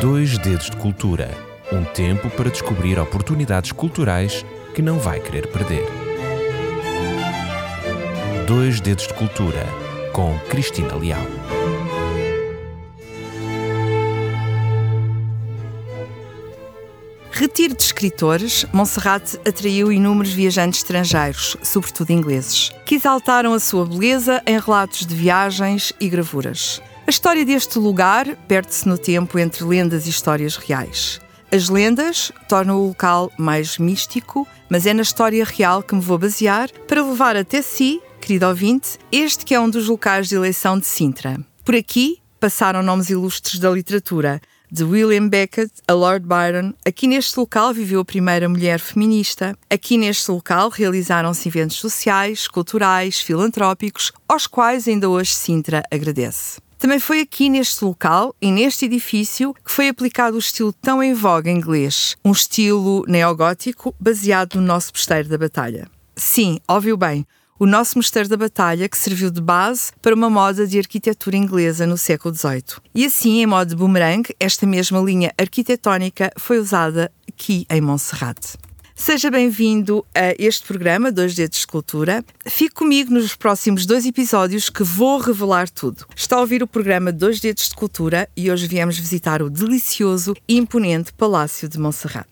Dois Dedos de Cultura um tempo para descobrir oportunidades culturais que não vai querer perder. Dois Dedos de Cultura com Cristina Leal. Retiro de escritores, Montserrat atraiu inúmeros viajantes estrangeiros, sobretudo ingleses, que exaltaram a sua beleza em relatos de viagens e gravuras. A história deste lugar perde-se no tempo entre lendas e histórias reais. As lendas tornam o local mais místico, mas é na história real que me vou basear para levar até si, querido ouvinte, este que é um dos locais de eleição de Sintra. Por aqui passaram nomes ilustres da literatura, de William Beckett a Lord Byron. Aqui neste local viveu a primeira mulher feminista. Aqui neste local realizaram-se eventos sociais, culturais, filantrópicos, aos quais ainda hoje Sintra agradece. Também foi aqui neste local e neste edifício que foi aplicado o estilo tão em voga inglês, um estilo neogótico baseado no nosso Mosteiro da Batalha. Sim, óbvio bem, o nosso Mosteiro da Batalha que serviu de base para uma moda de arquitetura inglesa no século XVIII. E assim, em modo de boomerang, esta mesma linha arquitetónica foi usada aqui em Montserrat. Seja bem-vindo a este programa, Dois Dedos de Cultura. Fique comigo nos próximos dois episódios que vou revelar tudo. Está a ouvir o programa Dois Dedos de Cultura e hoje viemos visitar o delicioso e imponente Palácio de Montserrat.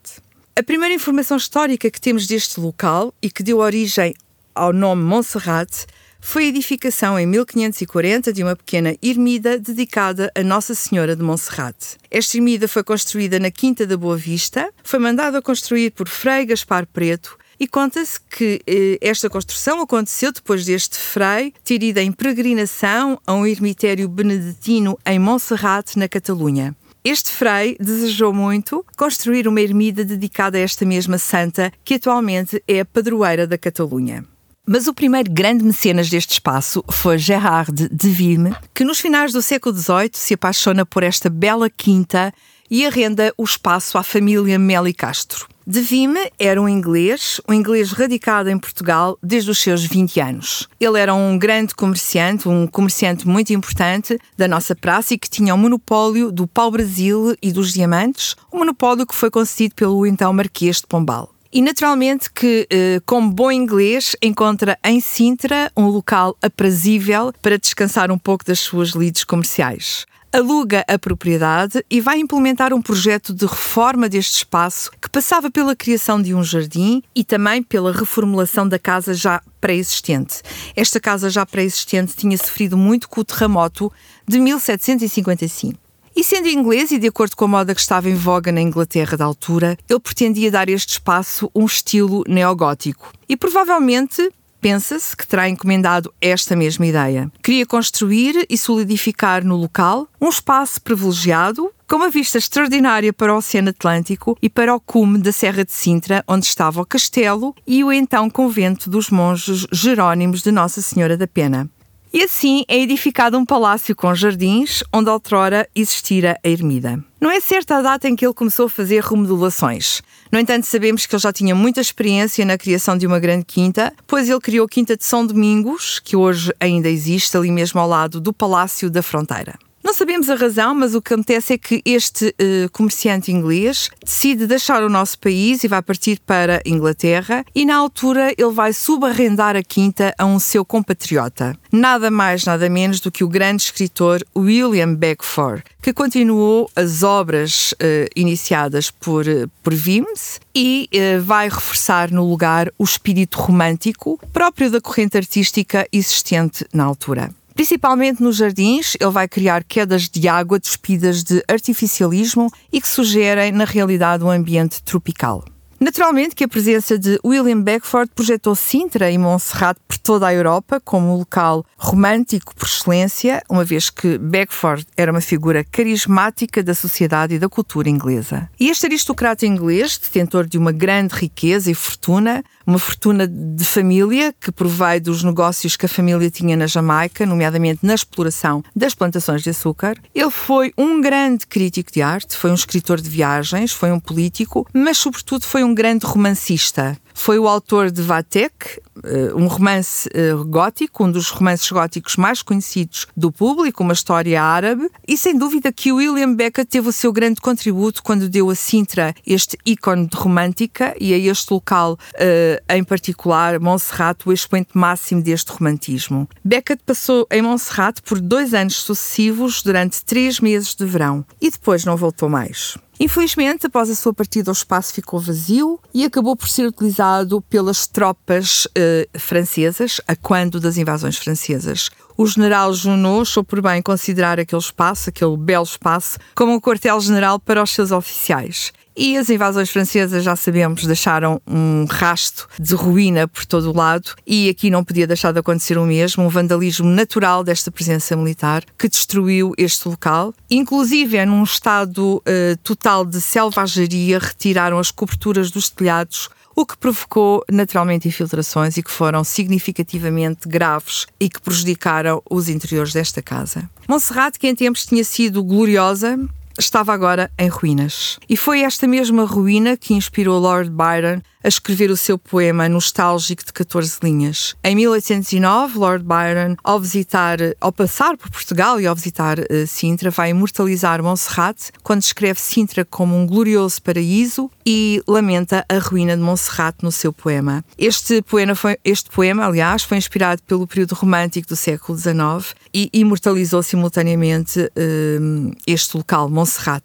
A primeira informação histórica que temos deste local e que deu origem ao nome Montserrat foi a edificação em 1540 de uma pequena ermida dedicada a Nossa Senhora de Montserrat. Esta ermida foi construída na Quinta da Boa Vista, foi mandada construir por Frei Gaspar Preto e conta-se que eh, esta construção aconteceu depois deste frei ter ido em peregrinação a um ermitério beneditino em Montserrat, na Catalunha. Este frei desejou muito construir uma ermida dedicada a esta mesma santa, que atualmente é a padroeira da Catalunha. Mas o primeiro grande mecenas deste espaço foi Gerard de Vilme, que nos finais do século XVIII se apaixona por esta bela quinta e arrenda o espaço à família Meli Castro. De Vime era um inglês, um inglês radicado em Portugal desde os seus 20 anos. Ele era um grande comerciante, um comerciante muito importante da nossa praça e que tinha o um monopólio do pau-brasil e dos diamantes, um monopólio que foi concedido pelo então Marquês de Pombal. E naturalmente que, eh, como bom inglês, encontra em Sintra um local aprazível para descansar um pouco das suas lides comerciais aluga a propriedade e vai implementar um projeto de reforma deste espaço que passava pela criação de um jardim e também pela reformulação da casa já pré-existente. Esta casa já pré-existente tinha sofrido muito com o terremoto de 1755. E sendo inglês e de acordo com a moda que estava em voga na Inglaterra da altura, ele pretendia dar a este espaço um estilo neogótico. E provavelmente pensa-se que terá encomendado esta mesma ideia. Queria construir e solidificar no local um espaço privilegiado com uma vista extraordinária para o Oceano Atlântico e para o cume da Serra de Sintra, onde estava o castelo e o então convento dos monges Jerónimos de Nossa Senhora da Pena. E assim é edificado um palácio com jardins onde outrora existira a ermida. Não é certa a data em que ele começou a fazer remodelações. No entanto, sabemos que ele já tinha muita experiência na criação de uma grande quinta, pois ele criou a Quinta de São Domingos, que hoje ainda existe ali mesmo ao lado do Palácio da Fronteira. Não sabemos a razão, mas o que acontece é que este uh, comerciante inglês decide deixar o nosso país e vai partir para Inglaterra e na altura ele vai subarrendar a quinta a um seu compatriota. Nada mais, nada menos do que o grande escritor William Beckford, que continuou as obras uh, iniciadas por, uh, por Vimes e vai reforçar no lugar o espírito romântico próprio da corrente artística existente na altura. Principalmente nos jardins, ele vai criar quedas de água despidas de artificialismo e que sugerem, na realidade, um ambiente tropical. Naturalmente que a presença de William Beckford projetou Sintra e Montserrat por toda a Europa como um local romântico por excelência, uma vez que Beckford era uma figura carismática da sociedade e da cultura inglesa. E este aristocrata inglês, detentor de uma grande riqueza e fortuna, uma fortuna de família que provém dos negócios que a família tinha na Jamaica, nomeadamente na exploração das plantações de açúcar. Ele foi um grande crítico de arte, foi um escritor de viagens, foi um político, mas sobretudo foi um grande romancista. Foi o autor de Vatek, eh, um romance eh, gótico, um dos romances góticos mais conhecidos do público, uma história árabe, e sem dúvida que William Beckett teve o seu grande contributo quando deu a Sintra este ícone de romântica e a este local eh, em particular, Montserrat, o expoente máximo deste romantismo. Beckett passou em Montserrat por dois anos sucessivos durante três meses de verão e depois não voltou mais. Infelizmente, após a sua partida, o espaço ficou vazio e acabou por ser utilizado pelas tropas eh, francesas a quando das invasões francesas. O general Junot achou por bem considerar aquele espaço, aquele belo espaço, como um quartel-general para os seus oficiais. E as invasões francesas, já sabemos, deixaram um rasto de ruína por todo o lado, e aqui não podia deixar de acontecer o mesmo, um vandalismo natural desta presença militar que destruiu este local. Inclusive, é num estado uh, total de selvageria, retiraram as coberturas dos telhados o que provocou naturalmente infiltrações e que foram significativamente graves e que prejudicaram os interiores desta casa. Monserrate, que em tempos tinha sido gloriosa, estava agora em ruínas. E foi esta mesma ruína que inspirou Lord Byron a escrever o seu poema nostálgico de 14 linhas. Em 1809, Lord Byron, ao visitar, ao passar por Portugal e ao visitar uh, Sintra, vai imortalizar Montserrat quando escreve Sintra como um glorioso paraíso e lamenta a ruína de Montserrat no seu poema. Este poema, foi, este poema aliás, foi inspirado pelo período romântico do século XIX e imortalizou simultaneamente uh, este local, Montserrat.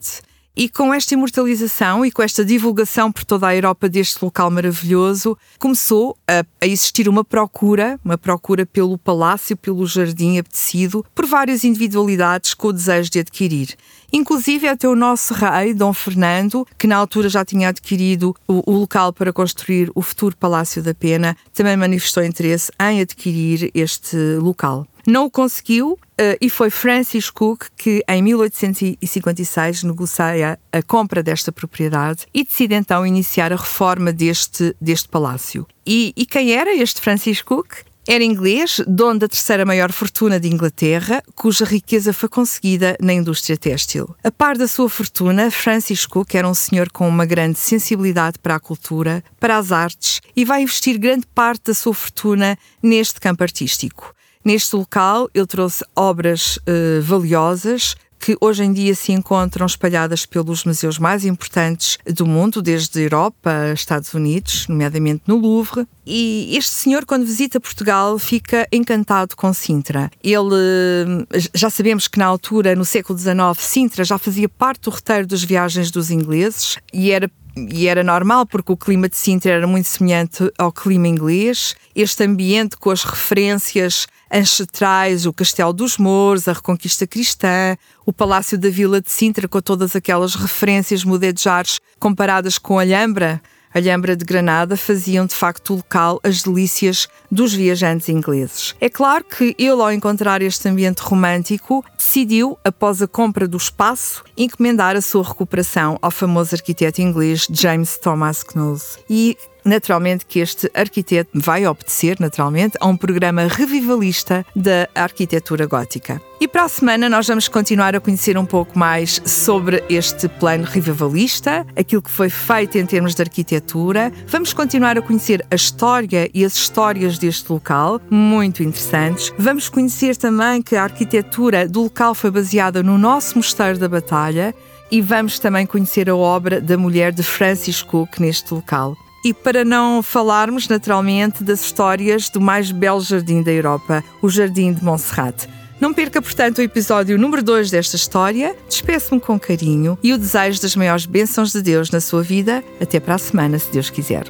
E com esta imortalização e com esta divulgação por toda a Europa deste local maravilhoso, começou a, a, existir uma procura, uma procura pelo palácio, pelo jardim apetecido, por várias individualidades com o desejo de adquirir. Inclusive até o nosso rei, Dom Fernando, que na altura já tinha adquirido o, o local para construir o futuro Palácio da Pena, também manifestou interesse em adquirir este local. Não o conseguiu uh, e foi Francis Cook que, em 1856, negocia a compra desta propriedade e decide então iniciar a reforma deste, deste palácio. E, e quem era este Francis Cook? Era inglês, dono da terceira maior fortuna de Inglaterra, cuja riqueza foi conseguida na indústria têxtil. A par da sua fortuna, Francis Cook era um senhor com uma grande sensibilidade para a cultura, para as artes e vai investir grande parte da sua fortuna neste campo artístico. Neste local, ele trouxe obras uh, valiosas que hoje em dia se encontram espalhadas pelos museus mais importantes do mundo, desde Europa Estados Unidos, nomeadamente no Louvre. E este senhor, quando visita Portugal, fica encantado com Sintra. Ele, eh, já sabemos que na altura, no século XIX, Sintra já fazia parte do roteiro das viagens dos ingleses e era e era normal porque o clima de Sintra era muito semelhante ao clima inglês. Este ambiente com as referências ancestrais, o Castelo dos Mouros, a Reconquista Cristã, o Palácio da Vila de Sintra, com todas aquelas referências mudejares comparadas com Alhambra, Alhambra de Granada faziam de facto o local as delícias dos viajantes ingleses. É claro que ele, ao encontrar este ambiente romântico, decidiu, após a compra do espaço, encomendar a sua recuperação ao famoso arquiteto inglês James Thomas Knowles. E naturalmente que este arquiteto vai obedecer, naturalmente, a um programa revivalista da arquitetura gótica. E para a semana nós vamos continuar a conhecer um pouco mais sobre este plano revivalista, aquilo que foi feito em termos de arquitetura. Vamos continuar a conhecer a história e as histórias deste local, muito interessantes. Vamos conhecer também que a arquitetura do local foi baseada no nosso Mosteiro da Batalha e vamos também conhecer a obra da mulher de Francis Cook neste local e para não falarmos naturalmente das histórias do mais belo jardim da Europa, o Jardim de Montserrat. Não perca, portanto, o episódio número 2 desta história. Despeço-me com carinho e o desejo das maiores bênçãos de Deus na sua vida. Até para a semana, se Deus quiser.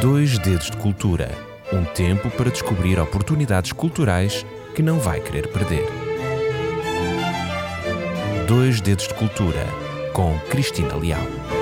Dois Dedos de Cultura um tempo para descobrir oportunidades culturais que não vai querer perder. Dois Dedos de Cultura com Cristina Leal.